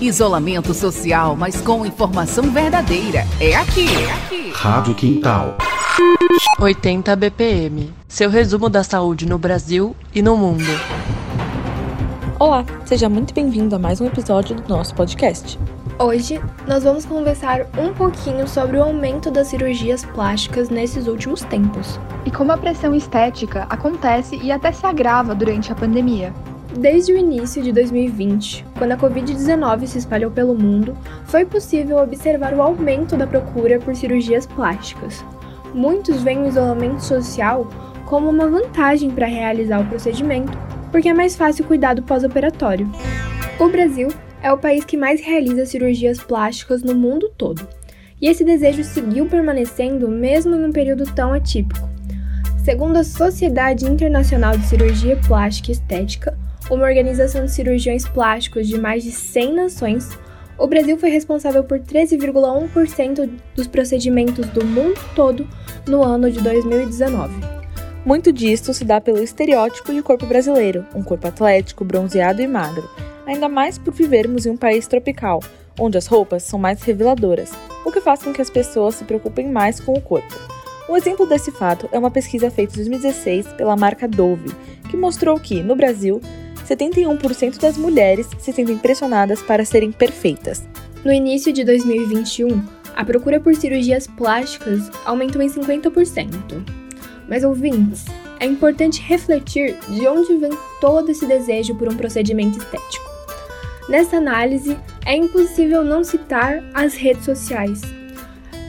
Isolamento social, mas com informação verdadeira. É aqui, é aqui. Rádio Quintal. 80 BPM. Seu resumo da saúde no Brasil e no mundo. Olá, seja muito bem-vindo a mais um episódio do nosso podcast. Hoje nós vamos conversar um pouquinho sobre o aumento das cirurgias plásticas nesses últimos tempos. E como a pressão estética acontece e até se agrava durante a pandemia. Desde o início de 2020, quando a Covid-19 se espalhou pelo mundo, foi possível observar o aumento da procura por cirurgias plásticas. Muitos veem o isolamento social como uma vantagem para realizar o procedimento, porque é mais fácil cuidar do pós-operatório. O Brasil é o país que mais realiza cirurgias plásticas no mundo todo, e esse desejo seguiu permanecendo mesmo num período tão atípico. Segundo a Sociedade Internacional de Cirurgia Plástica e Estética, uma organização de cirurgiões plásticos de mais de 100 nações, o Brasil foi responsável por 13,1% dos procedimentos do mundo todo no ano de 2019. Muito disso se dá pelo estereótipo de corpo brasileiro, um corpo atlético, bronzeado e magro, ainda mais por vivermos em um país tropical, onde as roupas são mais reveladoras, o que faz com que as pessoas se preocupem mais com o corpo. Um exemplo desse fato é uma pesquisa feita em 2016 pela marca Dove, que mostrou que, no Brasil, 71% das mulheres se sentem pressionadas para serem perfeitas. No início de 2021, a procura por cirurgias plásticas aumentou em 50%. Mas ouvintes, é importante refletir de onde vem todo esse desejo por um procedimento estético. Nessa análise, é impossível não citar as redes sociais.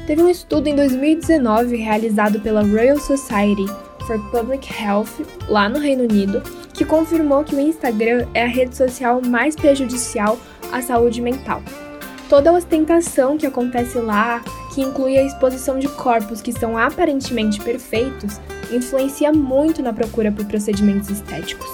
Teve um estudo em 2019 realizado pela Royal Society for Public Health, lá no Reino Unido, que confirmou que o Instagram é a rede social mais prejudicial à saúde mental. Toda a ostentação que acontece lá, que inclui a exposição de corpos que são aparentemente perfeitos, influencia muito na procura por procedimentos estéticos.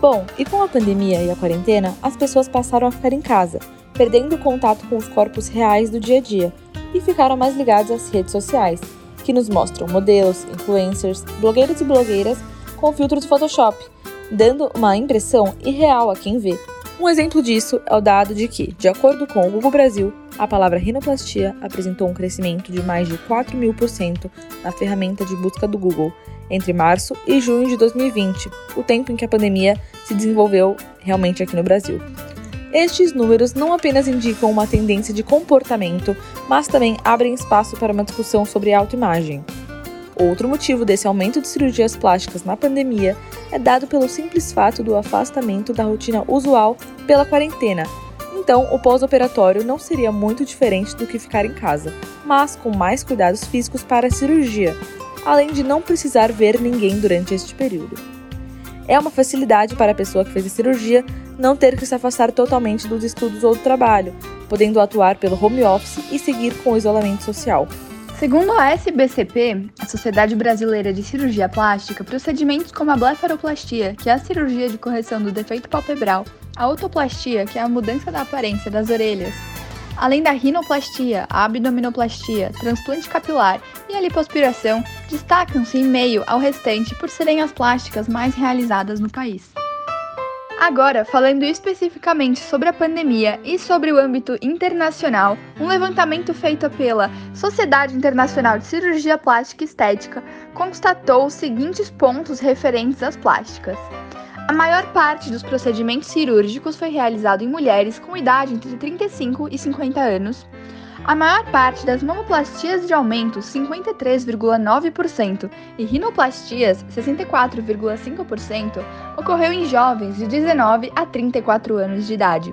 Bom, e com a pandemia e a quarentena, as pessoas passaram a ficar em casa, perdendo o contato com os corpos reais do dia a dia e ficaram mais ligados às redes sociais, que nos mostram modelos, influencers, blogueiros e blogueiras com filtros Photoshop, dando uma impressão irreal a quem vê. Um exemplo disso é o dado de que, de acordo com o Google Brasil, a palavra rinoplastia apresentou um crescimento de mais de 4 mil por cento na ferramenta de busca do Google entre março e junho de 2020, o tempo em que a pandemia se desenvolveu realmente aqui no Brasil. Estes números não apenas indicam uma tendência de comportamento, mas também abrem espaço para uma discussão sobre autoimagem. Outro motivo desse aumento de cirurgias plásticas na pandemia é dado pelo simples fato do afastamento da rotina usual pela quarentena. Então, o pós-operatório não seria muito diferente do que ficar em casa, mas com mais cuidados físicos para a cirurgia, além de não precisar ver ninguém durante este período. É uma facilidade para a pessoa que fez a cirurgia não ter que se afastar totalmente dos estudos ou do trabalho, podendo atuar pelo home office e seguir com o isolamento social. Segundo a SBCP, a Sociedade Brasileira de Cirurgia Plástica, procedimentos como a blefaroplastia, que é a cirurgia de correção do defeito palpebral, a otoplastia, que é a mudança da aparência das orelhas, além da rinoplastia, a abdominoplastia, transplante capilar e a lipoaspiração, destacam-se em meio ao restante por serem as plásticas mais realizadas no país. Agora, falando especificamente sobre a pandemia e sobre o âmbito internacional, um levantamento feito pela Sociedade Internacional de Cirurgia Plástica e Estética constatou os seguintes pontos referentes às plásticas. A maior parte dos procedimentos cirúrgicos foi realizado em mulheres com idade entre 35 e 50 anos. A maior parte das mamoplastias de aumento, 53,9%, e rinoplastias, 64,5%, ocorreu em jovens de 19 a 34 anos de idade.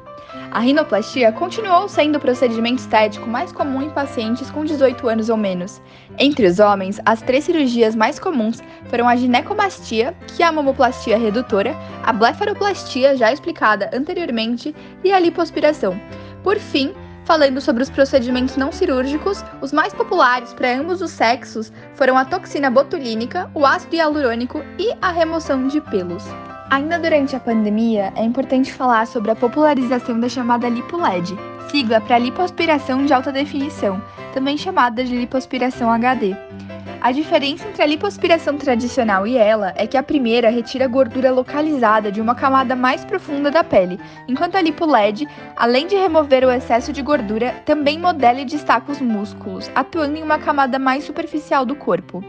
A rinoplastia continuou sendo o procedimento estético mais comum em pacientes com 18 anos ou menos. Entre os homens, as três cirurgias mais comuns foram a ginecomastia, que é a mamoplastia redutora, a blefaroplastia, já explicada anteriormente, e a lipoaspiração. Por fim, Falando sobre os procedimentos não cirúrgicos, os mais populares para ambos os sexos foram a toxina botulínica, o ácido hialurônico e a remoção de pelos. Ainda durante a pandemia, é importante falar sobre a popularização da chamada LipoLED, sigla para lipoaspiração de alta definição, também chamada de lipoaspiração HD. A diferença entre a lipoaspiração tradicional e ela é que a primeira retira a gordura localizada de uma camada mais profunda da pele, enquanto a lipo LED, além de remover o excesso de gordura, também modela e destaca os músculos, atuando em uma camada mais superficial do corpo.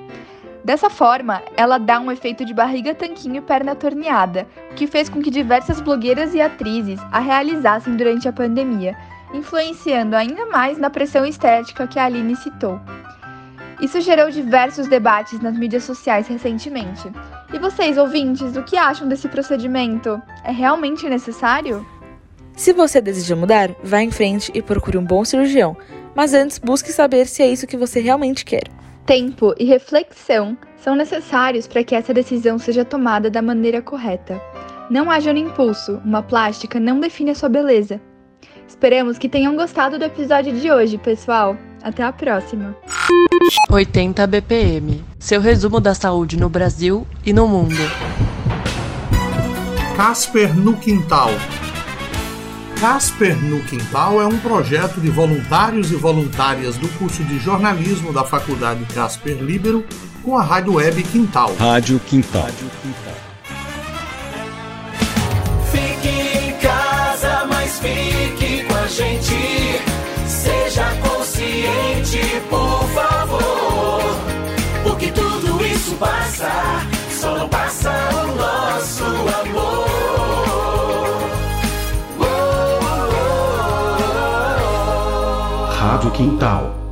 Dessa forma, ela dá um efeito de barriga tanquinho e perna torneada, o que fez com que diversas blogueiras e atrizes a realizassem durante a pandemia, influenciando ainda mais na pressão estética que a Aline citou. Isso gerou diversos debates nas mídias sociais recentemente. E vocês, ouvintes, o que acham desse procedimento? É realmente necessário? Se você deseja mudar, vá em frente e procure um bom cirurgião, mas antes busque saber se é isso que você realmente quer. Tempo e reflexão são necessários para que essa decisão seja tomada da maneira correta. Não haja no impulso, uma plástica não define a sua beleza. Esperamos que tenham gostado do episódio de hoje, pessoal. Até a próxima. 80 BPM seu resumo da saúde no Brasil e no mundo. Casper no Quintal Casper no Quintal é um projeto de voluntários e voluntárias do curso de jornalismo da Faculdade Casper Libero com a Rádio Web Quintal. Rádio Quintal. Rádio Quintal. Rádio Quintal